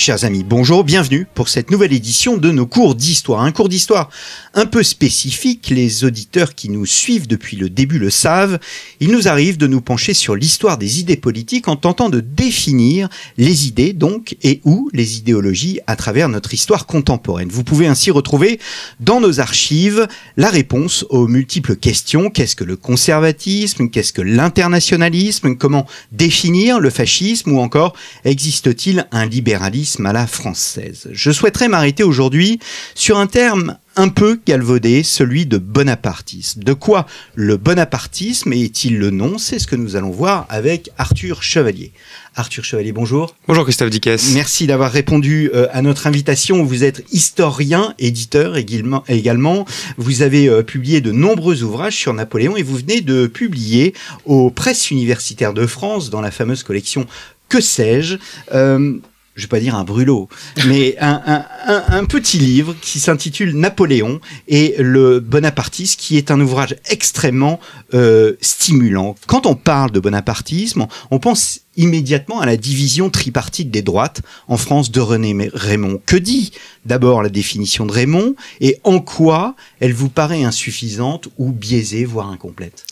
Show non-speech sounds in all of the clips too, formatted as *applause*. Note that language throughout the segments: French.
Chers amis, bonjour, bienvenue pour cette nouvelle édition de nos cours d'histoire. Un cours d'histoire un peu spécifique, les auditeurs qui nous suivent depuis le début le savent. Il nous arrive de nous pencher sur l'histoire des idées politiques en tentant de définir les idées donc et ou les idéologies à travers notre histoire contemporaine. Vous pouvez ainsi retrouver dans nos archives la réponse aux multiples questions. Qu'est-ce que le conservatisme? Qu'est-ce que l'internationalisme? Comment définir le fascisme? Ou encore, existe-t-il un libéralisme à la française. Je souhaiterais m'arrêter aujourd'hui sur un terme un peu galvaudé, celui de bonapartisme. De quoi le bonapartisme est-il le nom? C'est ce que nous allons voir avec Arthur Chevalier. Arthur Chevalier, bonjour. Bonjour Christophe Dickès. Merci d'avoir répondu euh, à notre invitation. Vous êtes historien, éditeur également. Vous avez euh, publié de nombreux ouvrages sur Napoléon et vous venez de publier aux presses universitaires de France dans la fameuse collection Que sais-je? Euh, je vais pas dire un brûlot, mais un, petit livre qui s'intitule Napoléon et le bonapartisme, qui est un ouvrage extrêmement euh, stimulant. Quand on parle de bonapartisme, on pense immédiatement à la division tripartite des droites en France de René Raymond. Que dit d'abord la définition de Raymond et en quoi elle vous paraît insuffisante ou biaisée, voire incomplète?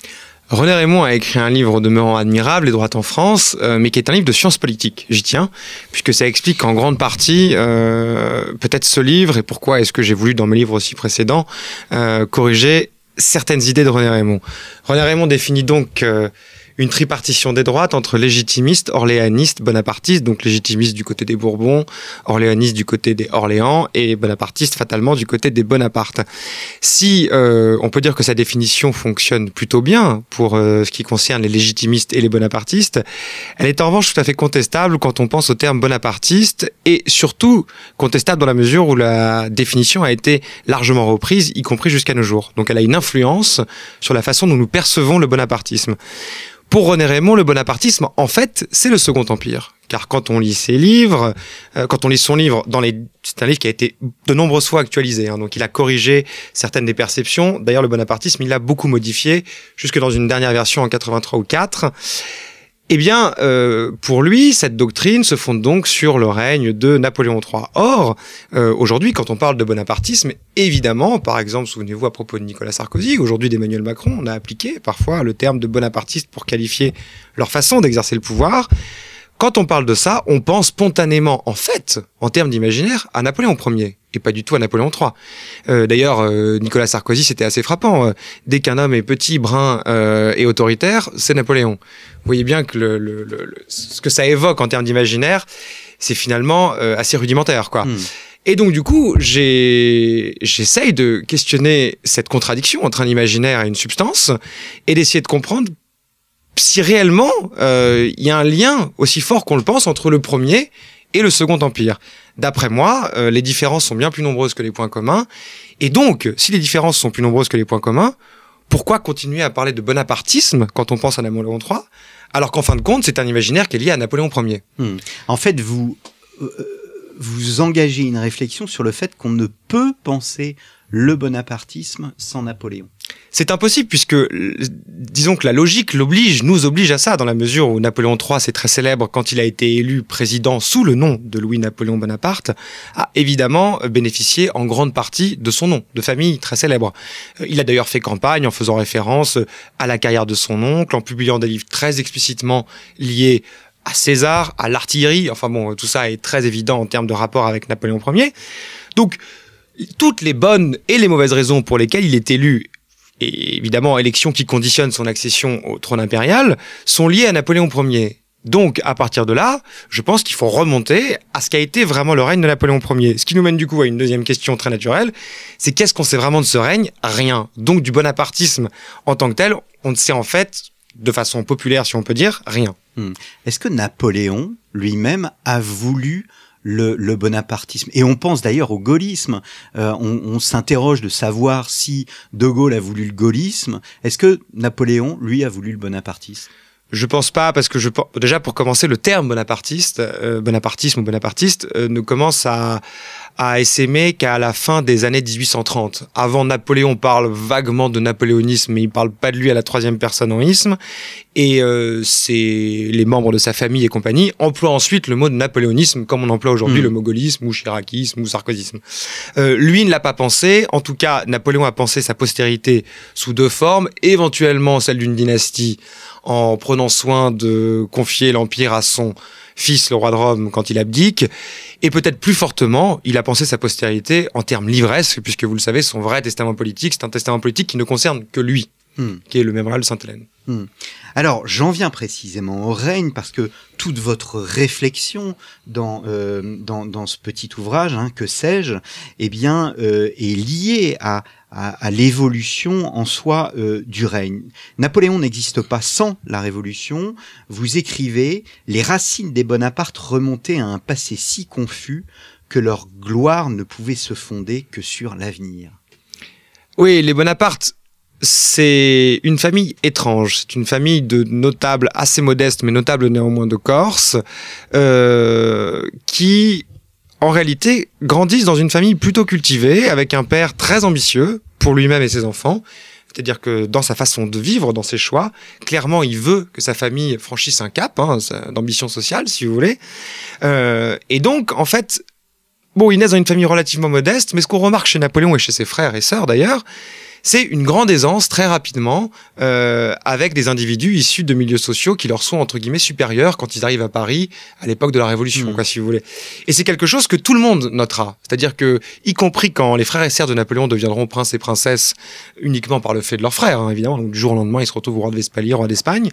René Raymond a écrit un livre demeurant admirable, Les droites en France, euh, mais qui est un livre de sciences politiques. J'y tiens, puisque ça explique en grande partie euh, peut-être ce livre et pourquoi est-ce que j'ai voulu, dans mes livres aussi précédents, euh, corriger certaines idées de René Raymond. René Raymond définit donc une tripartition des droites entre légitimistes, orléanistes, bonapartistes, donc légitimistes du côté des Bourbons, orléanistes du côté des Orléans et bonapartistes fatalement du côté des Bonaparte. Si euh, on peut dire que sa définition fonctionne plutôt bien pour euh, ce qui concerne les légitimistes et les bonapartistes, elle est en revanche tout à fait contestable quand on pense au terme bonapartiste et surtout contestable dans la mesure où la définition a été largement reprise, y compris jusqu'à nos jours. Donc elle a une influence sur la façon dont nous percevons le bonapartisme. Pour René Raymond, le bonapartisme, en fait, c'est le Second Empire. Car quand on lit ses livres, euh, quand on lit son livre, dans les... c'est un livre qui a été de nombreuses fois actualisé, hein, donc il a corrigé certaines des perceptions. D'ailleurs, le bonapartisme, il l'a beaucoup modifié, jusque dans une dernière version en 83 ou 4. Eh bien, euh, pour lui, cette doctrine se fonde donc sur le règne de Napoléon III. Or, euh, aujourd'hui, quand on parle de bonapartisme, évidemment, par exemple, souvenez-vous à propos de Nicolas Sarkozy, aujourd'hui d'Emmanuel Macron, on a appliqué parfois le terme de bonapartiste pour qualifier leur façon d'exercer le pouvoir. Quand on parle de ça, on pense spontanément, en fait, en termes d'imaginaire, à Napoléon Ier et pas du tout à Napoléon III. Euh, D'ailleurs, euh, Nicolas Sarkozy, c'était assez frappant. Euh, dès qu'un homme est petit, brun euh, et autoritaire, c'est Napoléon. Vous voyez bien que le, le, le, ce que ça évoque en termes d'imaginaire, c'est finalement euh, assez rudimentaire, quoi. Hmm. Et donc, du coup, j'essaye de questionner cette contradiction entre un imaginaire et une substance et d'essayer de comprendre si réellement euh, il y a un lien aussi fort qu'on le pense entre le premier et le Second Empire. D'après moi, euh, les différences sont bien plus nombreuses que les points communs. Et donc, si les différences sont plus nombreuses que les points communs, pourquoi continuer à parler de bonapartisme quand on pense à Napoléon III, alors qu'en fin de compte, c'est un imaginaire qui est lié à Napoléon Ier hmm. En fait, vous, euh, vous engagez une réflexion sur le fait qu'on ne peut penser le bonapartisme sans Napoléon. C'est impossible puisque, disons que la logique l'oblige, nous oblige à ça, dans la mesure où Napoléon III, c'est très célèbre quand il a été élu président sous le nom de Louis-Napoléon Bonaparte, a évidemment bénéficié en grande partie de son nom, de famille très célèbre. Euh, il a d'ailleurs fait campagne en faisant référence à la carrière de son oncle, en publiant des livres très explicitement liés à César, à l'artillerie, enfin bon, tout ça est très évident en termes de rapport avec Napoléon Ier. Donc, toutes les bonnes et les mauvaises raisons pour lesquelles il est élu et évidemment élections qui conditionnent son accession au trône impérial, sont liées à Napoléon Ier. Donc, à partir de là, je pense qu'il faut remonter à ce qu'a été vraiment le règne de Napoléon Ier. Ce qui nous mène du coup à une deuxième question très naturelle, c'est qu'est-ce qu'on sait vraiment de ce règne? Rien. Donc, du bonapartisme en tant que tel, on ne sait en fait, de façon populaire si on peut dire, rien. Hmm. Est-ce que Napoléon lui-même a voulu le, bonapartisme. Et on pense d'ailleurs au gaullisme. Euh, on, s'interroge de savoir si De Gaulle a voulu le gaullisme. Est-ce que Napoléon, lui, a voulu le bonapartisme Je pense pas parce que je déjà pour commencer le terme bonapartiste, euh, bonapartisme ou bonapartiste euh, ne commence à à essaimer qu'à la fin des années 1830. Avant Napoléon, on parle vaguement de napoléonisme, mais il parle pas de lui à la troisième personne en isme. Et euh, c'est les membres de sa famille et compagnie emploient ensuite le mot de napoléonisme comme on emploie aujourd'hui hmm. le mogolisme ou chiracisme ou sarkozisme. Euh, lui ne l'a pas pensé. En tout cas, Napoléon a pensé sa postérité sous deux formes, éventuellement celle d'une dynastie en prenant soin de confier l'empire à son fils, le roi de Rome, quand il abdique. Et peut-être plus fortement, il a pensé sa postérité en termes livresques, puisque vous le savez, son vrai testament politique, c'est un testament politique qui ne concerne que lui, hmm. qui est le mémorial de Sainte-Hélène. Hmm. Alors, j'en viens précisément au règne parce que toute votre réflexion dans, euh, dans, dans, ce petit ouvrage, hein, que sais-je, eh bien, euh, est liée à, à, l'évolution en soi euh, du règne. Napoléon n'existe pas sans la Révolution. Vous écrivez les racines des Bonaparte remontaient à un passé si confus que leur gloire ne pouvait se fonder que sur l'avenir. Oui, les Bonaparte c'est une famille étrange. C'est une famille de notables assez modestes, mais notables néanmoins de Corse, euh, qui, en réalité, grandissent dans une famille plutôt cultivée, avec un père très ambitieux pour lui-même et ses enfants. C'est-à-dire que dans sa façon de vivre, dans ses choix, clairement, il veut que sa famille franchisse un cap hein, d'ambition sociale, si vous voulez. Euh, et donc, en fait, bon, il naît dans une famille relativement modeste, mais ce qu'on remarque chez Napoléon et chez ses frères et sœurs d'ailleurs, c'est une grande aisance très rapidement euh, avec des individus issus de milieux sociaux qui leur sont entre guillemets supérieurs quand ils arrivent à Paris à l'époque de la Révolution, mmh. quoi, si vous voulez. Et c'est quelque chose que tout le monde notera, c'est-à-dire que, y compris quand les frères et sœurs de Napoléon deviendront princes et princesses uniquement par le fait de leurs frères, hein, évidemment, donc du jour au lendemain ils se retrouvent au roi de Vespalier, roi d'Espagne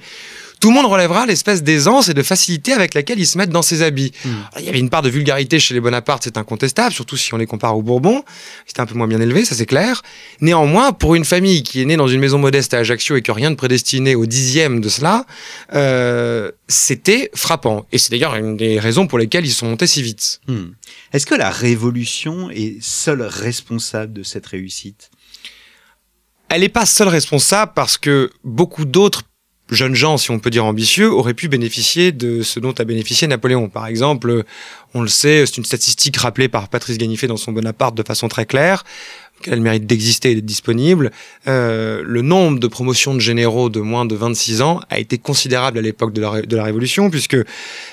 tout le monde relèvera l'espèce d'aisance et de facilité avec laquelle ils se mettent dans ses habits. Hmm. il y avait une part de vulgarité chez les Bonaparte, c'est incontestable, surtout si on les compare aux Bourbons. C'était un peu moins bien élevé, ça c'est clair. Néanmoins, pour une famille qui est née dans une maison modeste à Ajaccio et qui n'a rien de prédestiné au dixième de cela, euh, c'était frappant. Et c'est d'ailleurs une des raisons pour lesquelles ils sont montés si vite. Hmm. Est-ce que la Révolution est seule responsable de cette réussite? Elle n'est pas seule responsable parce que beaucoup d'autres jeunes gens, si on peut dire ambitieux, auraient pu bénéficier de ce dont a bénéficié Napoléon. Par exemple, on le sait, c'est une statistique rappelée par Patrice Ganifet dans son Bonaparte de façon très claire qu'elle mérite d'exister et d'être disponible, euh, le nombre de promotions de généraux de moins de 26 ans a été considérable à l'époque de la, de la Révolution, puisque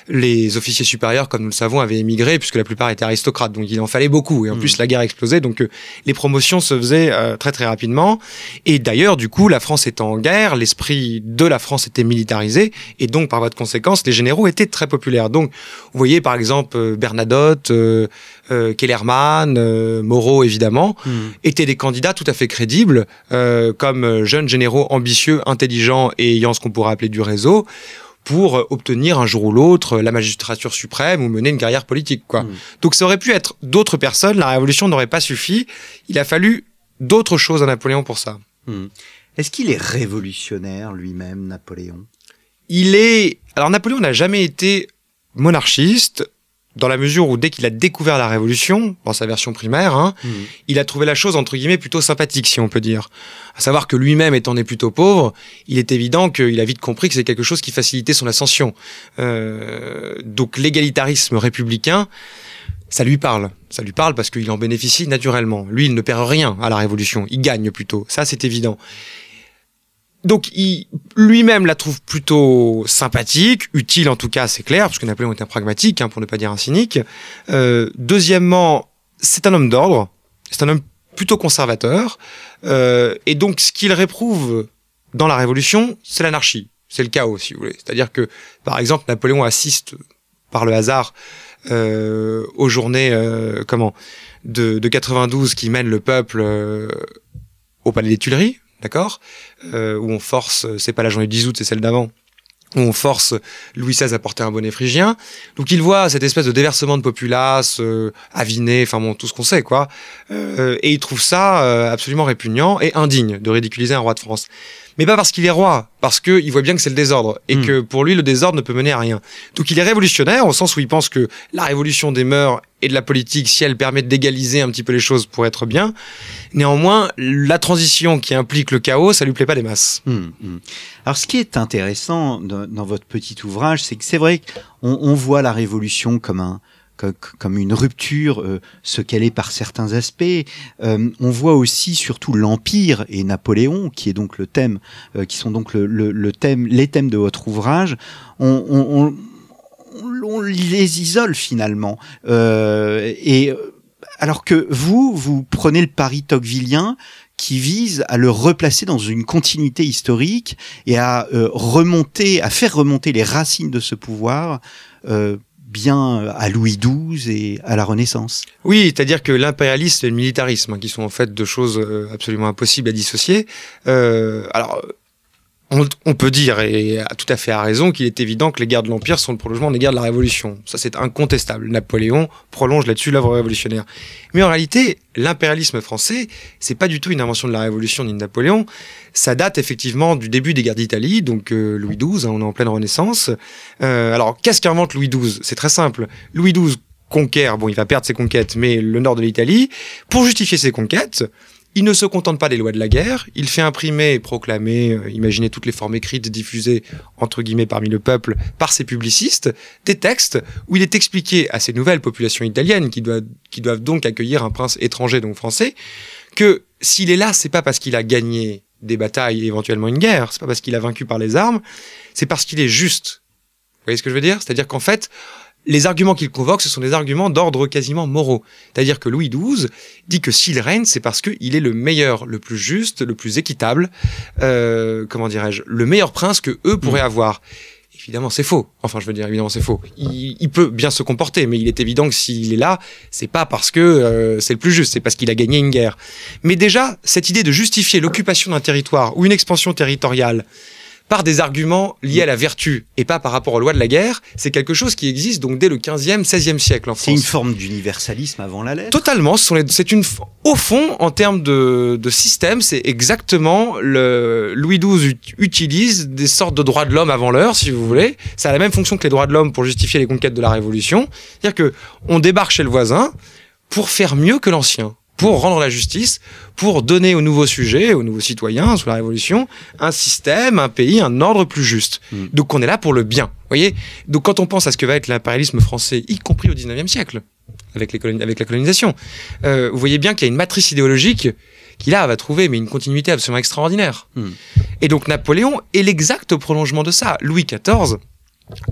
les officiers supérieurs, comme nous le savons, avaient émigré, puisque la plupart étaient aristocrates, donc il en fallait beaucoup. Et en mm. plus, la guerre explosait, donc euh, les promotions se faisaient euh, très très rapidement. Et d'ailleurs, du coup, la France étant en guerre, l'esprit de la France était militarisé, et donc par voie de conséquence, les généraux étaient très populaires. Donc, vous voyez par exemple Bernadotte, euh, Kellerman, euh, Moreau évidemment, hmm. étaient des candidats tout à fait crédibles, euh, comme jeunes généraux ambitieux, intelligents et ayant ce qu'on pourrait appeler du réseau pour obtenir un jour ou l'autre la magistrature suprême ou mener une carrière politique. Quoi. Hmm. Donc ça aurait pu être d'autres personnes, la révolution n'aurait pas suffi, il a fallu d'autres choses à Napoléon pour ça. Hmm. Est-ce qu'il est révolutionnaire lui-même, Napoléon? Il est... Alors Napoléon n'a jamais été monarchiste, dans la mesure où dès qu'il a découvert la Révolution, dans sa version primaire, hein, mmh. il a trouvé la chose entre guillemets plutôt sympathique, si on peut dire. À savoir que lui-même étant né plutôt pauvre, il est évident qu'il a vite compris que c'est quelque chose qui facilitait son ascension. Euh, donc l'égalitarisme républicain, ça lui parle. Ça lui parle parce qu'il en bénéficie naturellement. Lui, il ne perd rien à la Révolution, il gagne plutôt. Ça, c'est évident donc il lui-même la trouve plutôt sympathique, utile en tout cas, c'est clair, parce que Napoléon est un pragmatique, hein, pour ne pas dire un cynique. Euh, deuxièmement, c'est un homme d'ordre, c'est un homme plutôt conservateur, euh, et donc ce qu'il réprouve dans la Révolution, c'est l'anarchie, c'est le chaos, si vous voulez. C'est-à-dire que, par exemple, Napoléon assiste par le hasard euh, aux journées, comment, de, de 92 qui mènent le peuple au Palais des Tuileries, d'accord euh, Où on force, euh, c'est pas la journée du 10 août, c'est celle d'avant, où on force Louis XVI à porter un bonnet phrygien. Donc il voit cette espèce de déversement de populace, euh, aviné, enfin bon, tout ce qu'on sait, quoi. Et il trouve ça absolument répugnant et indigne de ridiculiser un roi de France. Mais pas parce qu'il est roi, parce qu'il voit bien que c'est le désordre, et Mm. que pour lui, le désordre ne peut mener à rien. Donc il est révolutionnaire, au sens où il pense que la révolution des mœurs et de la politique, si elle permet d'égaliser un petit peu les choses pour être bien, néanmoins, la transition qui implique le chaos, ça lui plaît pas des masses. Hum, hum. Alors, ce qui est intéressant dans, dans votre petit ouvrage, c'est que c'est vrai qu'on on voit la révolution comme un co- comme une rupture, euh, ce qu'elle est par certains aspects. Euh, on voit aussi surtout l'empire et Napoléon, qui est donc le thème, euh, qui sont donc le, thème, les thèmes de votre ouvrage. On, les isole finalement. Et alors que vous, vous prenez le pari tocquevillien qui vise à le replacer dans une continuité historique et à remonter, à faire remonter les racines de ce pouvoir bien à Louis XII et à la Renaissance. Oui, c'est-à-dire que l'impérialisme et le militarisme, hein, qui sont en fait deux choses euh, absolument impossibles à dissocier. Euh, alors, on, peut dire, et tout à fait à raison, qu'il est évident que les guerres de l'Empire sont le prolongement des guerres de la Révolution. Ça, c'est incontestable. Napoléon prolonge là-dessus l'œuvre révolutionnaire. Mais en réalité, l'impérialisme français, c'est pas du tout une invention de la Révolution ni de Napoléon. Ça date effectivement du début des guerres d'Italie, donc euh, Louis XII, hein, on est en pleine Renaissance. Euh, alors, qu'est-ce qu'invente Louis XII C'est très simple. Louis XII conquiert, bon, il va perdre ses conquêtes, mais le nord de l'Italie. Pour justifier ses conquêtes, il ne se contente pas des lois de la guerre, il fait imprimer et proclamer, euh, imaginez toutes les formes écrites diffusées, entre guillemets, parmi le peuple, par ses publicistes, des textes où il est expliqué à ces nouvelles populations italiennes, qui doivent, qui doivent donc accueillir un prince étranger, donc français, que s'il est là, c'est pas parce qu'il a gagné des batailles et éventuellement une guerre, c'est pas parce qu'il a vaincu par les armes, c'est parce qu'il est juste. Vous voyez ce que je veux dire? C'est-à-dire qu'en fait, les arguments qu'il convoque, ce sont des arguments d'ordre quasiment moraux. C'est-à-dire que Louis XII dit que s'il règne, c'est parce qu'il est le meilleur, le plus juste, le plus équitable, euh, comment dirais-je, le meilleur prince que eux pourraient avoir. Évidemment, c'est faux. Enfin, je veux dire, évidemment, c'est faux. Il, il peut bien se comporter, mais il est évident que s'il est là, c'est pas parce que euh, c'est le plus juste, c'est parce qu'il a gagné une guerre. Mais déjà, cette idée de justifier l'occupation d'un territoire ou une expansion territoriale par des arguments liés à la vertu et pas par rapport aux lois de la guerre, c'est quelque chose qui existe donc dès le 15e, 16e siècle en France. C'est une forme d'universalisme avant la lettre? Totalement, c'est une, au fond, en termes de, de système, c'est exactement le Louis XII ut- utilise des sortes de droits de l'homme avant l'heure, si vous voulez. Ça a la même fonction que les droits de l'homme pour justifier les conquêtes de la Révolution, c'est-à-dire que on débarque chez le voisin pour faire mieux que l'ancien, pour rendre la justice, pour donner aux nouveaux sujets, aux nouveaux citoyens sous la Révolution, un système, un pays, un ordre plus juste. Mm. Donc on est là pour le bien, voyez? Donc quand on pense à ce que va être l'impérialisme français, y compris au 19e siècle, avec, les avec la colonisation. Euh, vous voyez bien qu'il y a une matrice idéologique qui là va trouver mais une continuité absolument extraordinaire. Hmm. Et donc Napoléon est l'exact prolongement de ça. Louis XIV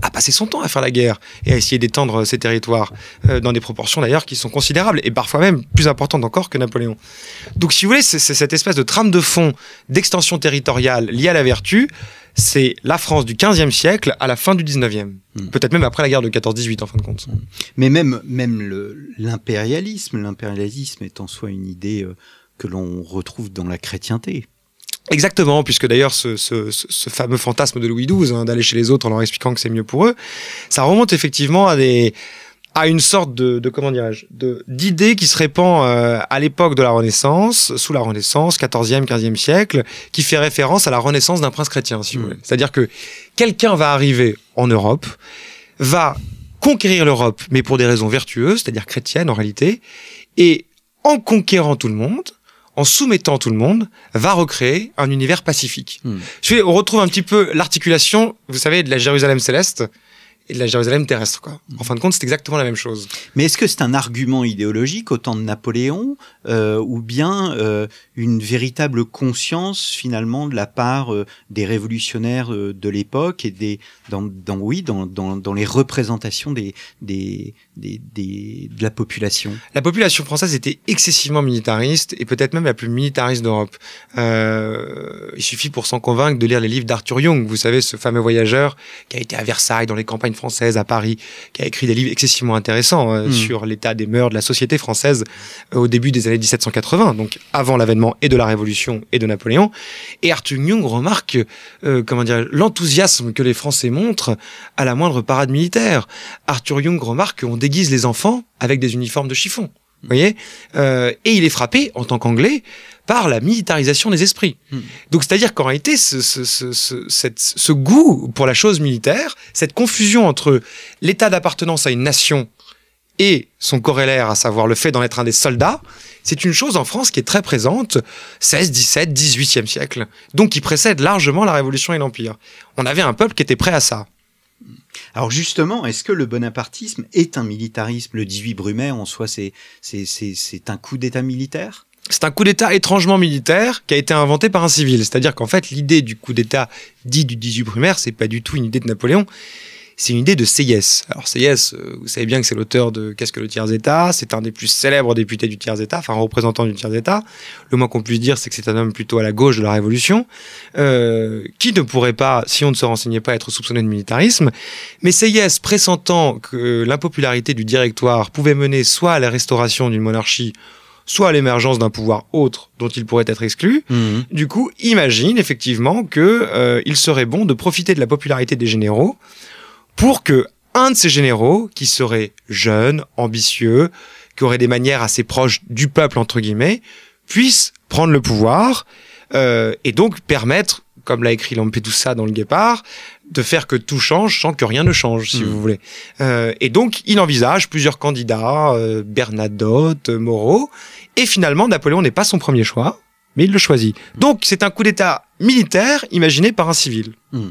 a passé son temps à faire la guerre et à essayer d'étendre ses territoires euh, dans des proportions d'ailleurs qui sont considérables et parfois même plus importantes encore que Napoléon. Donc si vous voulez, c'est cette espèce de trame de fond d'extension territoriale liée à la vertu, c'est la France du 15e siècle à la fin du 19e. Hmm. Peut-être même après la guerre de 14-18 en fin de compte. Mais même, même l'impérialisme, l'impérialisme est en soi une idée euh, que l'on retrouve dans la chrétienté. Exactement, puisque d'ailleurs ce, ce- ce- fameux fantasme de Louis XII, hein, d'aller chez les autres en leur expliquant que c'est mieux pour eux, ça remonte effectivement à des à une sorte de, de comment dirais-je de d'idée qui se répand euh, à l'époque de la Renaissance, sous la Renaissance, 14e, 15e siècle, qui fait référence à la renaissance d'un prince chrétien, si vous voulez. C'est-à-dire que quelqu'un va arriver en Europe, va conquérir l'Europe, mais pour des raisons vertueuses, c'est-à-dire chrétiennes en réalité, et en conquérant tout le monde, en soumettant tout le monde, va recréer un univers pacifique. Hmm. On retrouve un petit peu l'articulation, vous savez, de la Jérusalem céleste et de la Jérusalem terrestre. Quoi. En fin de compte, c'est exactement la même chose. Mais est-ce que c'est un argument idéologique au temps de Napoléon euh, ou bien euh, une véritable conscience finalement de la part euh, des révolutionnaires de l'époque et des dans, dans oui dans, dans, dans les représentations des, des, des, des- de la population La population française était excessivement militariste et peut-être même la plus militariste d'Europe. Euh, il suffit pour s'en convaincre de lire les livres d'Arthur Young, vous savez, ce fameux voyageur qui a été à Versailles, dans les campagnes françaises, à Paris, qui a écrit des livres excessivement intéressants euh, Mm. sur l'état des mœurs de la société française euh, au début des années 1780, donc avant l'avènement et de la Révolution et de Napoléon. Et Arthur Young remarque, comment dire, l'enthousiasme que les Français montrent à la moindre parade militaire. Arthur Young remarque qu'on déguise les enfants avec des uniformes de chiffon. Vous voyez Euh, Et il est frappé, en tant qu'anglais, par la militarisation des esprits. Hmm. Donc c'est-à-dire qu'en réalité, ce, ce, ce, ce, cette- ce goût pour la chose militaire, cette confusion entre l'état d'appartenance à une nation et son corrélaire, à savoir le fait d'en être un des soldats, c'est une chose en France qui est très présente 16, 17, 18e siècle, donc qui précède largement la Révolution et l'Empire. On avait un peuple qui était prêt à ça. Alors justement, est-ce que le bonapartisme est un militarisme? Le 18 Brumaire, en soi, c'est un coup d'État militaire? C'est un coup d'État étrangement militaire qui a été inventé par un civil. C'est-à-dire qu'en fait, l'idée du coup d'État dit du 18 brumaire, c'est pas du tout une idée de Napoléon. C'est une idée de Seyès. Alors Seyès, euh, vous savez bien que c'est l'auteur de Qu'est-ce que le tiers-État? C'est un des plus célèbres députés du tiers-État, enfin représentant du tiers-État. Le moins qu'on puisse dire, c'est que c'est un homme plutôt à la gauche de la Révolution, euh, qui ne pourrait pas, si on ne se renseignait pas, être soupçonné de militarisme. Mais Seyès, pressentant que l'impopularité du directoire pouvait mener soit à la restauration d'une monarchie, soit à l'émergence d'un pouvoir autre dont il pourrait être exclu, du coup, imagine effectivement que euh, il serait bon de profiter de la popularité des généraux pour que un de ces généraux, qui serait jeune, ambitieux, qui aurait des manières assez proches du peuple entre guillemets, puisse prendre le pouvoir euh, et donc permettre, comme l'a écrit Lampedusa dans le Guépard, de faire que tout change sans que rien ne change, si Mhm. vous voulez. Euh, et donc, il envisage plusieurs candidats, euh, Bernadotte, Moreau, et finalement, Napoléon n'est pas son premier choix, mais il le choisit. Donc, c'est un coup d'État militaire imaginé par un civil. Hmm.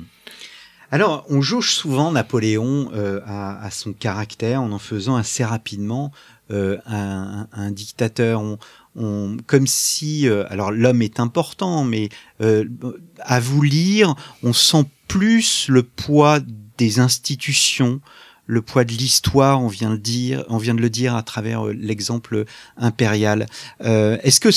Alors, on jauge souvent Napoléon euh, à, à son caractère en en faisant assez rapidement euh, un, un- dictateur. On, on- comme si, euh, alors l'homme est important, mais euh, à vous lire, on sent plus le poids des institutions, le poids de l'histoire. On vient de le dire, on vient de le dire à travers euh, l'exemple impérial. Euh, Est-ce que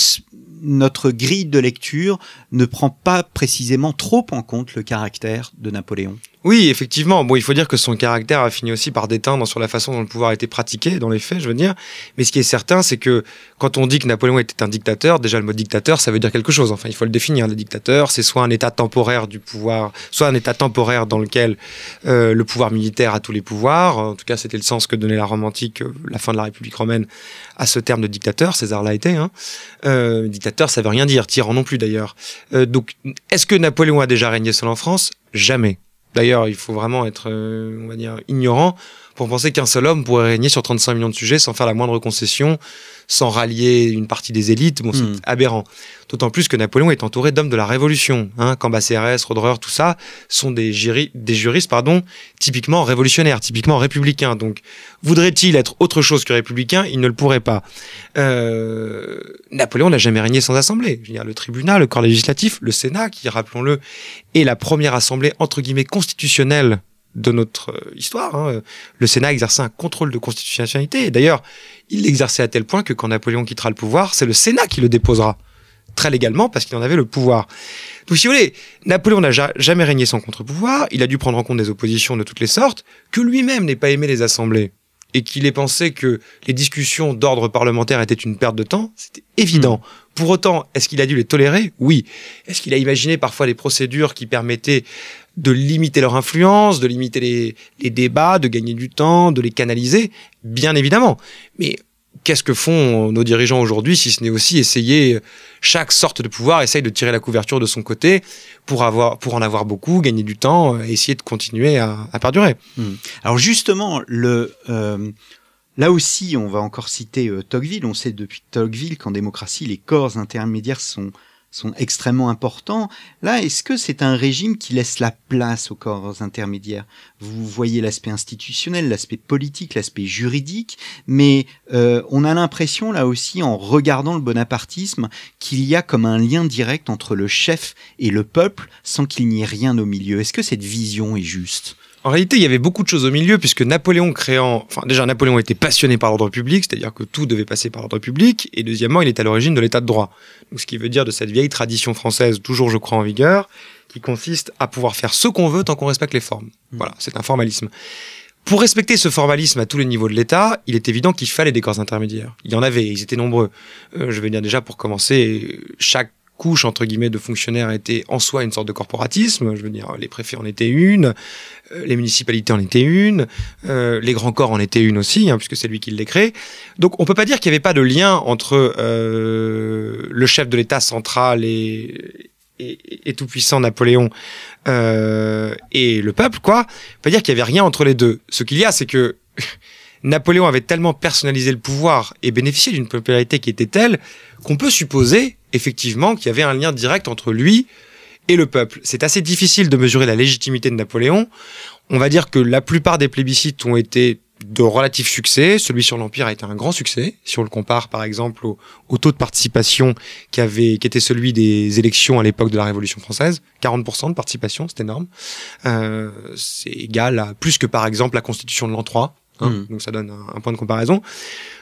notre grille de lecture ne prend pas précisément trop en compte le caractère de Napoléon. Oui, effectivement. Bon, il faut dire que son caractère a fini aussi par déteindre sur la façon dont le pouvoir a été pratiqué, dans les faits, je veux dire. Mais ce qui est certain, c'est que quand on dit que Napoléon était un dictateur, déjà le mot dictateur, ça veut dire quelque chose. Enfin, il faut le définir. Le dictateur, c'est soit un état temporaire du pouvoir, soit un état temporaire dans lequel euh, le pouvoir militaire a tous les pouvoirs. En tout cas, c'était le sens que donnait la Rome antique, euh, la fin de la République romaine, à ce terme de dictateur. César l'a été. Hein. Euh, dictateur, ça veut rien dire. Tyran non plus, d'ailleurs. Euh, donc, est-ce que Napoléon a déjà régné seul en France? Jamais. D'ailleurs, il faut vraiment être, euh, on va dire, ignorant pour penser qu'un seul homme pourrait régner sur 35 millions de sujets sans faire la moindre concession, sans rallier une partie des élites. Bon, c'est Mm. aberrant. D'autant plus que Napoléon est entouré d'hommes de la Révolution. Hein, Cambacérès, Roderer, tout ça sont des, juri- des juristes pardon, typiquement révolutionnaires, typiquement républicains. Donc, voudrait-il être autre chose que républicain Il ne le pourrait pas. Euh, Napoléon n'a jamais régné sans assemblée. Je veux dire, le tribunal, le corps législatif, le Sénat, qui, rappelons-le, est la première assemblée entre guillemets constitutionnelle de notre euh, histoire. hein. Le Sénat exerçait un contrôle de constitutionnalité. Et d'ailleurs, il l'exerçait à tel point que quand Napoléon quittera le pouvoir, c'est le Sénat qui le déposera. Très légalement, parce qu'il en avait le pouvoir. Donc, si vous voulez, Napoléon n'a ja- jamais régné sans contre-pouvoir. Il a dû prendre en compte des oppositions de toutes les sortes, que lui-même n'ait pas aimé les assemblées. Et qu'il ait pensé que les discussions d'ordre parlementaire étaient une perte de temps, c'était évident. Pour autant, est-ce qu'il a dû les tolérer? Oui. Est-ce qu'il a imaginé parfois des procédures qui permettaient de limiter leur influence, de limiter les, débats, de gagner du temps, de les canaliser Bien évidemment. Mais qu'est-ce que font nos dirigeants aujourd'hui si ce n'est aussi essayer chaque sorte de pouvoir essaye de tirer la couverture de son côté pour avoir pour en avoir beaucoup, gagner du temps, et essayer de continuer à, perdurer. Alors justement, euh, là aussi, on va encore citer euh, Tocqueville. On sait depuis Tocqueville qu'en démocratie, les corps intermédiaires sont, sont extrêmement importants. Là, est-ce que c'est un régime qui laisse la place aux corps intermédiaires? Vous voyez l'aspect institutionnel, l'aspect politique, l'aspect juridique, mais euh, on a l'impression là aussi, en regardant le bonapartisme, qu'il y a comme un lien direct entre le chef et le peuple sans qu'il n'y ait rien au milieu. Est-ce que cette vision est juste? En réalité, il y avait beaucoup de choses au milieu, puisque Napoléon créant, enfin déjà Napoléon était passionné par l'ordre public, c'est-à-dire que tout devait passer par l'ordre public, et deuxièmement, il est à l'origine de l'état de droit. Donc, ce qui veut dire de cette vieille tradition française, toujours je crois en vigueur, qui consiste à pouvoir faire ce qu'on veut tant qu'on respecte les formes. Voilà, c'est un formalisme. Pour respecter ce formalisme à tous les niveaux de l'État, il est évident qu'il fallait des corps intermédiaires. Il y en avait, ils étaient nombreux. Euh, je veux dire déjà pour commencer, chaque couche entre guillemets de fonctionnaires était en soi une sorte de corporatisme. Je veux dire, les préfets en étaient une, euh, les municipalités en étaient une, euh, les grands corps en étaient une aussi, hein, puisque c'est lui qui les crée. Donc on peut pas dire qu'il n'y avait pas de lien entre euh, le chef de l'État central et, et, tout puissant Napoléon et le peuple, quoi. On peut dire qu'il y avait rien entre les deux. Ce qu'il y a, c'est que *laughs* Napoléon avait tellement personnalisé le pouvoir et bénéficié d'une popularité qui était telle qu'on peut supposer effectivement qu'il y avait un lien direct entre lui et le peuple. C'est assez difficile de mesurer la légitimité de Napoléon. On va dire que la plupart des plébiscites ont été de relatif succès. Celui sur l'Empire a été un grand succès. Si on le compare, par exemple, au, au taux de participation qui avait, qui était celui des élections à l'époque de la Révolution française, 40% de participation, c'est énorme. Euh, c'est égal à plus que, par exemple, la Constitution de l'an 3. Hein, Mm. Donc ça donne un, un point de comparaison.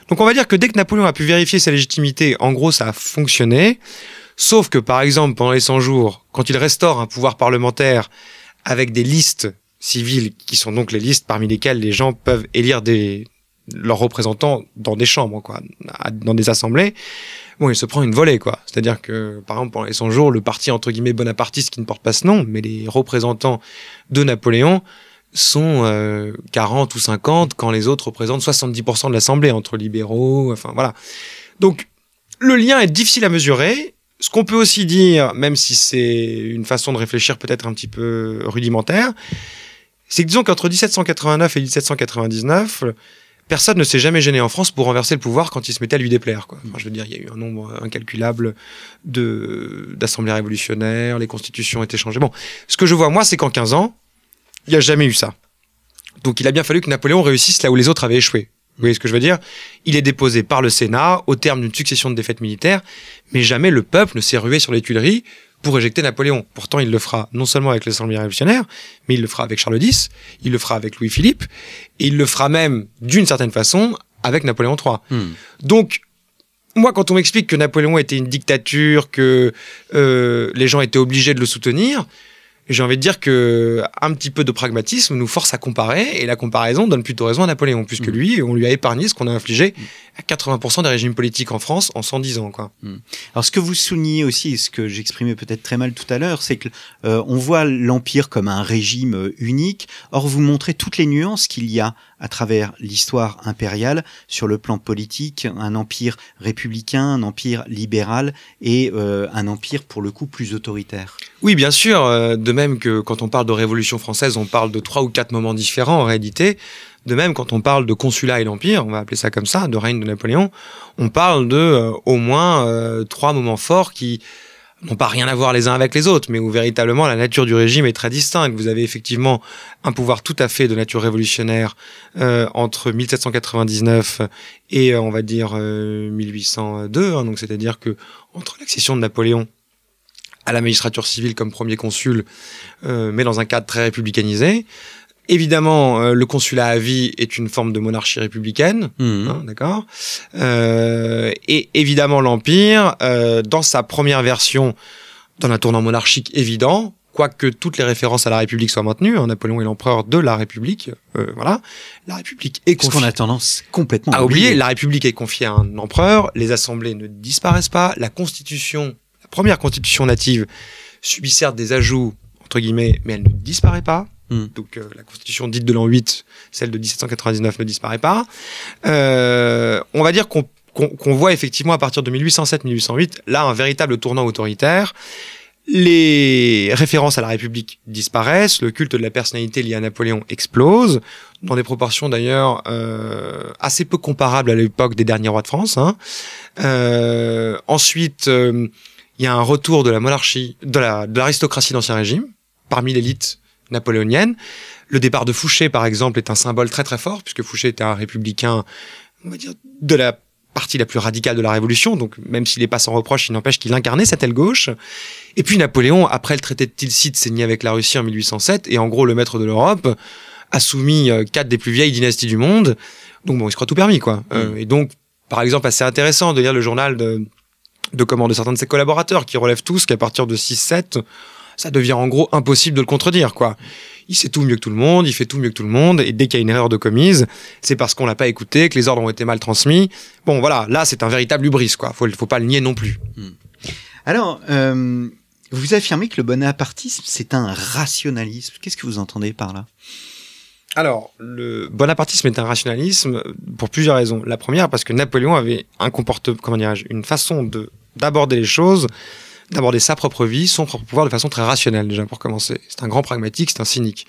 Donc on va dire que dès que Napoléon a pu vérifier sa légitimité, en gros, ça a fonctionné. Sauf que, par exemple, pendant les 100 jours, quand il restaure un pouvoir parlementaire avec des listes civiles, qui sont donc les listes parmi lesquelles les gens peuvent élire des, leurs représentants dans des chambres, quoi, dans des assemblées, bon, il se prend une volée, quoi. C'est-à-dire que, par exemple, pendant les 100 jours, le parti, entre guillemets, bonapartiste, qui ne porte pas ce nom, mais les représentants de Napoléon, sont euh, 40 ou 50 quand les autres représentent 70% de l'Assemblée, entre libéraux, enfin voilà. Donc le lien est difficile à mesurer. Ce qu'on peut aussi dire, même si c'est une façon de réfléchir peut-être un petit peu rudimentaire, c'est que disons qu'entre 1789 et 1799, personne ne s'est jamais gêné en France pour renverser le pouvoir quand il se mettait à lui déplaire. Quoi. Enfin, je veux dire, il y a eu un nombre incalculable de d'assemblées révolutionnaires, les constitutions étaient changées. Bon, ce que je vois moi, c'est qu'en 15 ans, il n'y a jamais eu ça. Donc il a bien fallu que Napoléon réussisse là où les autres avaient échoué. Vous voyez ce que je veux dire? Il est déposé par le Sénat au terme d'une succession de défaites militaires, mais jamais le peuple ne s'est rué sur les Tuileries pour éjecter Napoléon. Pourtant, il le fera non seulement avec l'Assemblée révolutionnaire, mais il le fera avec Charles X, il le fera avec Louis-Philippe, et il le fera même, d'une certaine façon, avec Napoléon III. Hmm. Donc, moi, quand on m'explique que Napoléon était une dictature, que euh, les gens étaient obligés de le soutenir, j'ai envie de dire que un petit peu de pragmatisme nous force à comparer, et la comparaison donne plutôt raison à Napoléon, puisque Mm. lui, on lui a épargné ce qu'on a infligé à 80% des régimes politiques en France en 110 ans. Quoi. Alors ce que vous soulignez aussi, et ce que j'exprimais peut-être très mal tout à l'heure, c'est que euh, on voit l'empire comme un régime euh, unique. Or vous montrez toutes les nuances qu'il y a à travers l'histoire impériale sur le plan politique, un empire républicain, un empire libéral et euh, un empire pour le coup plus autoritaire. Oui, bien sûr. euh, de même que quand on parle de Révolution française, on parle de trois ou quatre moments différents en réalité. De même, quand on parle de consulat et l'Empire, on va appeler ça comme ça, de règne de Napoléon, on parle de euh, au moins euh, trois moments forts qui n'ont pas rien à voir les uns avec les autres, mais où véritablement la nature du régime est très distincte. Vous avez effectivement un pouvoir tout à fait de nature révolutionnaire euh, entre 1799 et on va dire euh, 1802, hein, donc c'est-à-dire que entre l'accession de Napoléon à la magistrature civile comme premier consul, euh, mais dans un cadre très républicanisé. Évidemment, euh, le consulat à vie est une forme de monarchie républicaine, hein, d'accord. Euh, et évidemment, l'empire, euh, dans sa première version, dans un tournant monarchique évident, quoique toutes les références à la République soient maintenues, hein, Napoléon est l'empereur de la République, euh, voilà. La République est Ce qu'on confiée a tendance complètement à oublier, la République est confiée à un empereur, les assemblées ne disparaissent pas, la constitution, première constitution native, subit certes des ajouts, entre guillemets, mais elle ne disparaît pas. Mm. Donc euh, la constitution dite de l'an 8, celle de 1799 ne disparaît pas. Euh, on va dire qu'on voit effectivement à partir de 1807-1808, là, un véritable tournant autoritaire. Les références à la République disparaissent, le culte de la personnalité liée à Napoléon explose, dans des proportions d'ailleurs euh, assez peu comparables à l'époque des derniers rois de France. hein. Euh, ensuite, euh, il y a un retour de la monarchie, de la de l'aristocratie d'Ancien Régime, parmi l'élite napoléonienne. Le départ de Fouché, par exemple, est un symbole très très fort, puisque Fouché était un républicain, on va dire, de la partie la plus radicale de la Révolution, donc même s'il n'est pas sans reproche, il n'empêche qu'il incarnait cette aile gauche. Et puis Napoléon, après le traité de Tilsit, s'est nié avec la Russie en 1807, et en gros le maître de l'Europe a soumis euh, quatre des plus vieilles dynasties du monde, donc bon, il se croit tout permis, quoi. Euh, et donc, par exemple, assez intéressant de lire le journal de, de, comment, de certains de ses collaborateurs, qui relèvent tous qu'à partir de 6-7, ça devient en gros impossible de le contredire, quoi. Il sait tout mieux que tout le monde, il fait tout mieux que tout le monde, et dès qu'il y a une erreur de commise, c'est parce qu'on l'a pas écouté, que les ordres ont été mal transmis. Bon, voilà, là, c'est un véritable hubris, quoi. Faut, faut pas le nier non plus. Alors, euh, vous affirmez que le bonapartisme, c'est un rationalisme. Qu'est-ce que vous entendez par là? Alors, le bonapartisme est un rationalisme pour plusieurs raisons. La première, parce que Napoléon avait un comportement, comment dirais-je, une façon de d'aborder les choses, d'aborder sa propre vie, son propre pouvoir de façon très rationnelle déjà pour commencer. C'est un grand pragmatique, c'est un cynique.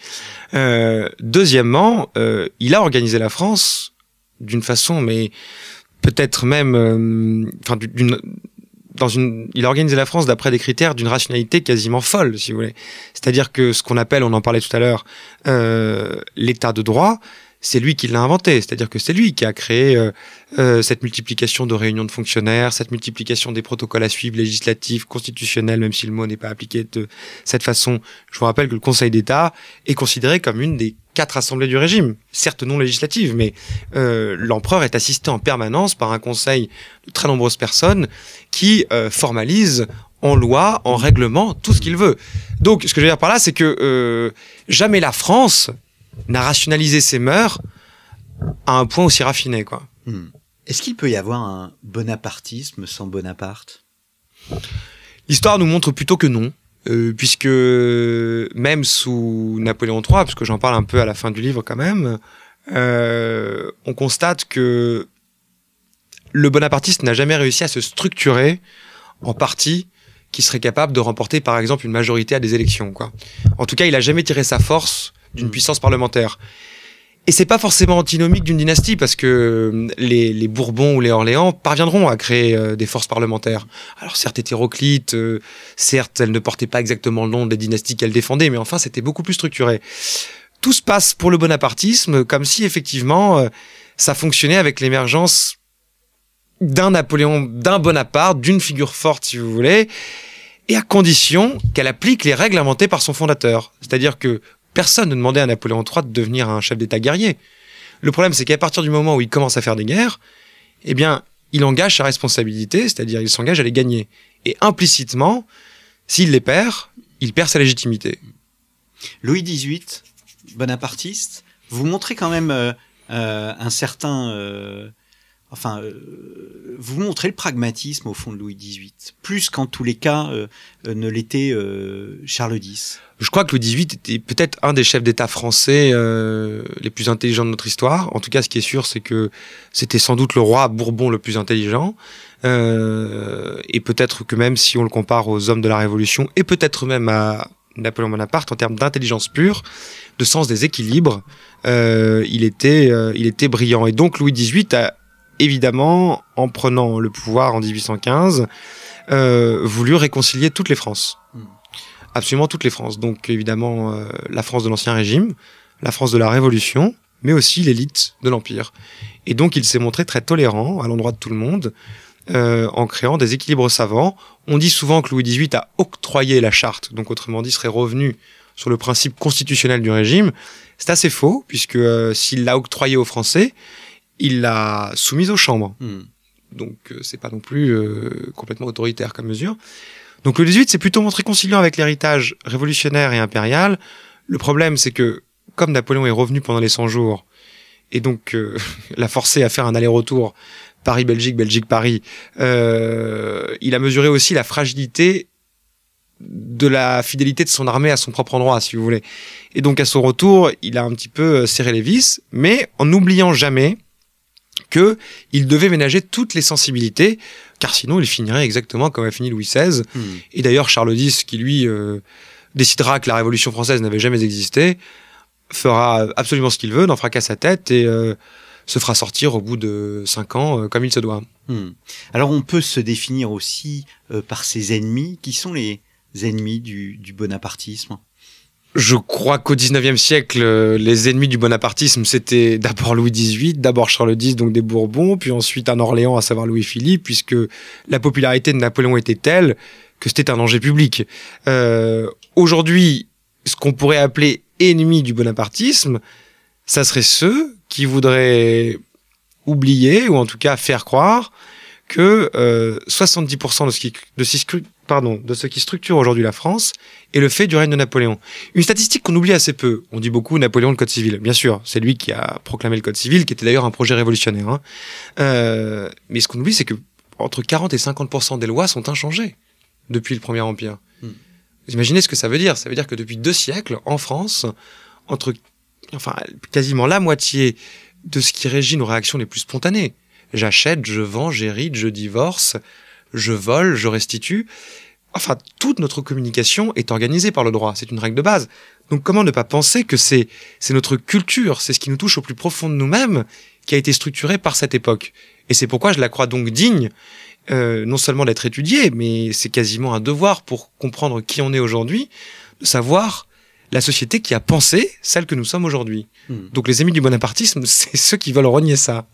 Euh, deuxièmement, euh, il a organisé la France d'une façon, mais peut-être même, euh, enfin, d'une dans une, il a organisé la France d'après des critères d'une rationalité quasiment folle, si vous voulez. C'est-à-dire que ce qu'on appelle, on en parlait tout à l'heure, l'état de droit, c'est lui qui l'a inventé. C'est-à-dire que c'est lui qui a créé euh, euh, cette multiplication de réunions de fonctionnaires, cette multiplication des protocoles à suivre législatifs, constitutionnels, même si le mot n'est pas appliqué de cette façon. Je vous rappelle que le Conseil d'État est considéré comme une des quatre assemblées du régime, certes non législatives, mais euh, l'empereur est assisté en permanence par un conseil de très nombreuses personnes qui euh, formalisent en loi, en règlement, tout ce qu'il veut. Donc, ce que je veux dire par là, c'est que euh, jamais la France n'a rationalisé ses mœurs à un point aussi raffiné, quoi. Hmm. Est-ce qu'il peut y avoir un bonapartisme sans Bonaparte? L'histoire nous montre plutôt que non. Euh, puisque même sous Napoléon III, parce que j'en parle un peu à la fin du livre quand même, euh, on constate que le bonapartiste n'a jamais réussi à se structurer en parti qui serait capable de remporter par exemple une majorité à des élections. Quoi. En tout cas, il a jamais tiré sa force d'une Mm. puissance parlementaire. Et c'est pas forcément antinomique d'une dynastie parce que euh, les, les Bourbons ou les Orléans parviendront à créer euh, des forces parlementaires. Alors certes hétéroclites, euh, certes elles ne portaient pas exactement le nom des dynasties qu'elles défendaient, mais enfin c'était beaucoup plus structuré. Tout se passe pour le bonapartisme comme si effectivement euh, ça fonctionnait avec l'émergence d'un Napoléon, d'un Bonaparte, d'une figure forte si vous voulez, et à condition qu'elle applique les règles inventées par son fondateur. C'est-à-dire que personne ne demandait à Napoléon III de devenir un chef d'État guerrier. Le problème, c'est qu'à partir du moment où il commence à faire des guerres, eh bien, il engage sa responsabilité, c'est-à-dire il s'engage à les gagner. Et implicitement, s'il les perd, il perd sa légitimité. Louis XVIII, bonapartiste, vous montrez quand même euh, euh, un certain... euh, enfin, euh, vous montrez le pragmatisme au fond de Louis XVIII, plus qu'en tous les cas euh, euh, ne l'était Charles X. Je crois que Louis XVIII était peut-être un des chefs d'État français les plus intelligents de notre histoire. En tout cas, ce qui est sûr, c'est que c'était sans doute le roi Bourbon le plus intelligent. Et peut-être que même si on le compare aux hommes de la Révolution, et peut-être même à Napoléon Bonaparte, en termes d'intelligence pure, de sens des équilibres, il, était, il était brillant. Et donc Louis XVIII a évidemment, en prenant le pouvoir en 1815, euh, voulu réconcilier toutes les Frances. Mm. Absolument toutes les Frances. Donc évidemment euh, la France de l'Ancien Régime, la France de la Révolution, mais aussi l'élite de l'Empire. Et donc il s'est montré très tolérant à l'endroit de tout le monde, euh, en créant des équilibres savants. On dit souvent que Louis XVIII a octroyé la charte, donc autrement dit serait revenu sur le principe constitutionnel du régime. C'est assez faux, puisque euh, s'il l'a octroyé aux Français, il l'a soumise aux chambres. Hmm. Donc euh, c'est pas non plus euh, complètement autoritaire comme mesure. Donc le 18 c'est plutôt montré conciliant avec l'héritage révolutionnaire et impérial. Le problème c'est que comme Napoléon est revenu pendant les 100 jours et donc euh, *laughs* l'a forcé à faire un aller-retour Paris-Belgique, Belgique-Paris, euh, il a mesuré aussi la fragilité de la fidélité de son armée à son propre endroit, si vous voulez. Et donc à son retour, il a un petit peu euh, serré les vis, mais en n'oubliant jamais que il devait ménager toutes les sensibilités, car sinon il finirait exactement comme a fini Louis XVI. Hmm. Et d'ailleurs Charles X, qui lui euh, décidera que la Révolution française n'avait jamais existé, fera absolument ce qu'il veut, n'en fera qu'à sa tête et euh, se fera sortir au bout de cinq ans euh, comme il se doit. Hmm. Alors on peut se définir aussi par ses ennemis. Qui sont les ennemis du, du bonapartisme? Je crois qu'au 19e siècle, euh, les ennemis du bonapartisme, c'était d'abord Louis XVIII, d'abord Charles X, donc des Bourbons, puis ensuite un Orléans, à savoir Louis-Philippe, puisque la popularité de Napoléon était telle que c'était un danger public. Euh, Aujourd'hui, ce qu'on pourrait appeler ennemis du bonapartisme, ça serait ceux qui voudraient oublier, ou en tout cas faire croire, que euh, 70% de ce qui, de ce qui scru- pardon, de ce qui structure aujourd'hui la France est le fait du règne de Napoléon. Une statistique qu'on oublie assez peu. On dit beaucoup Napoléon le Code civil. Bien sûr, c'est lui qui a proclamé le Code civil, qui était d'ailleurs un projet révolutionnaire. hein. Euh, mais ce qu'on oublie, c'est que entre 40 et 50% des lois sont inchangées depuis le Premier Empire. Hmm. Vous imaginez ce que ça veut dire Ça veut dire que depuis deux siècles, en France, entre enfin quasiment la moitié de ce qui régit nos réactions les plus spontanées. J'achète, je vends, j'hérite, je divorce, je vole, je restitue. Enfin, toute notre communication est organisée par le droit. C'est une règle de base. Donc, comment ne pas penser que c'est c'est notre culture, c'est ce qui nous touche au plus profond de nous-mêmes, qui a été structuré par cette époque? Et c'est pourquoi je la crois donc digne, euh, non seulement d'être étudiée, mais c'est quasiment un devoir pour comprendre qui on est aujourd'hui, de savoir la société qui a pensé celle que nous sommes aujourd'hui. Hmm. Donc les amis du bonapartisme, *laughs* c'est ceux qui veulent renier ça.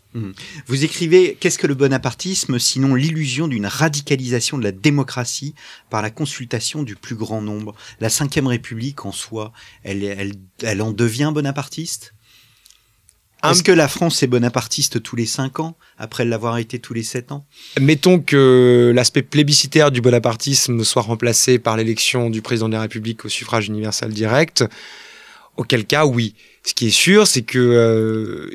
Vous écrivez Qu'est-ce que le bonapartisme sinon l'illusion d'une radicalisation de la démocratie par la consultation du plus grand nombre? La Ve République en soi, elle, elle, elle en devient bonapartiste? Est-ce que la France est bonapartiste tous les cinq ans, après l'avoir été tous les sept ans? Mettons que l'aspect plébiscitaire du bonapartisme soit remplacé par l'élection du président de la République au suffrage universel direct, auquel cas, oui. Ce qui est sûr, c'est que euh,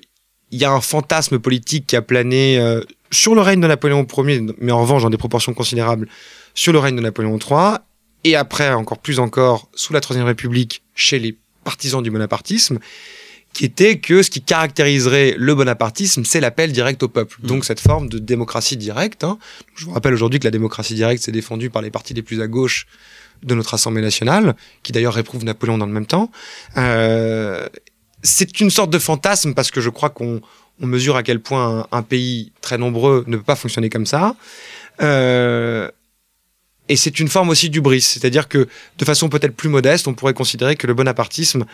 y a un fantasme politique qui a plané euh, sur le règne de Napoléon Ier, mais en revanche dans des proportions considérables sur le règne de Napoléon III, et après encore plus encore sous la Troisième République chez les partisans du bonapartisme, qui était que ce qui caractériserait le bonapartisme, c'est l'appel direct au peuple. Mmh. Donc cette forme de démocratie directe. hein. Je vous rappelle aujourd'hui que la démocratie directe, c'est défendue par les partis les plus à gauche de notre Assemblée nationale, qui d'ailleurs réprouvent Napoléon dans le même temps. Euh, c'est une sorte de fantasme parce que je crois qu'on on mesure à quel point un, un pays très nombreux ne peut pas fonctionner comme ça. Euh, et c'est une forme aussi du bris, c'est-à-dire que de façon peut-être plus modeste, on pourrait considérer que le bonapartisme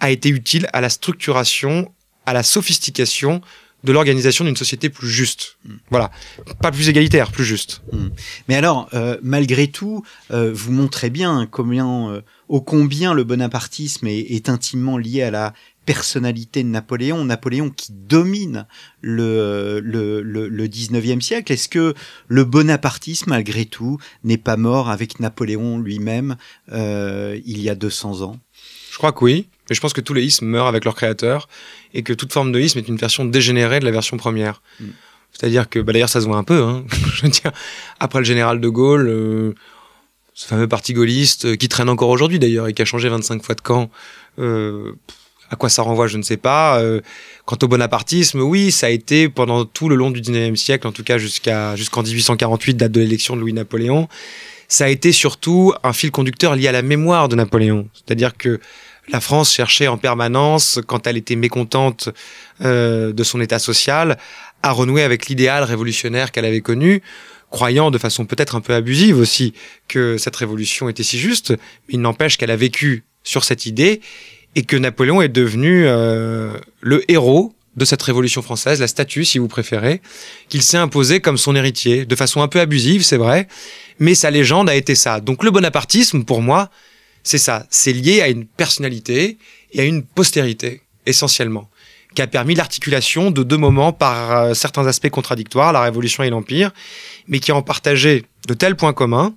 a été utile à la structuration, à la sophistication de l'organisation d'une société plus juste. Voilà, pas plus égalitaire, plus juste. Mais alors, euh, malgré tout, euh, vous montrez bien combien, euh, ô combien le bonapartisme est, est intimement lié à la personnalité de Napoléon, Napoléon qui domine le, le, le, le 19e siècle. Est-ce que le bonapartisme, malgré tout, n'est pas mort avec Napoléon lui-même euh, il y a 200 ans? Je crois que oui, mais je pense que tous les ismes meurent avec leur créateur et que toute forme de isme est une version dégénérée de la version première. Mm. C'est-à-dire que, bah, d'ailleurs, ça se voit un peu. Hein. *laughs* je veux dire, après le général de Gaulle, euh, ce fameux parti gaulliste euh, qui traîne encore aujourd'hui d'ailleurs et qui a changé 25 fois de camp. Euh, à quoi ça renvoie, je ne sais pas. Quant au bonapartisme, oui, ça a été pendant tout le long du 19e siècle, en tout cas jusqu'à jusqu'en 1848, date de l'élection de Louis-Napoléon, ça a été surtout un fil conducteur lié à la mémoire de Napoléon. C'est-à-dire que la France cherchait en permanence, quand elle était mécontente euh, de son état social, à renouer avec l'idéal révolutionnaire qu'elle avait connu, croyant de façon peut-être un peu abusive aussi que cette révolution était si juste, mais il n'empêche qu'elle a vécu sur cette idée et que Napoléon est devenu euh, le héros de cette révolution française, la statue si vous préférez, qu'il s'est imposé comme son héritier, de façon un peu abusive, c'est vrai, mais sa légende a été ça. Donc le bonapartisme, pour moi, c'est ça, c'est lié à une personnalité et à une postérité, essentiellement, qui a permis l'articulation de deux moments par euh, certains aspects contradictoires, la Révolution et l'Empire, mais qui ont partagé de tels points communs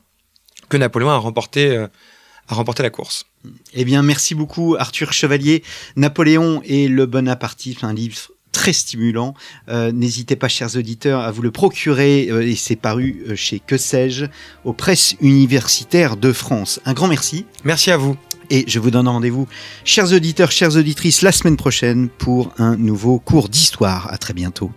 que Napoléon a remporté, euh, a remporté la course. Eh bien, merci beaucoup Arthur Chevalier. Napoléon et le bonapartisme, un livre très stimulant. Euh, n'hésitez pas, chers auditeurs, à vous le procurer. Euh, et c'est paru euh, chez Que sais-je, aux presses universitaires de France. Un grand merci. Merci à vous. Et je vous donne rendez-vous, chers auditeurs, chères auditrices, la semaine prochaine pour un nouveau cours d'histoire. À très bientôt.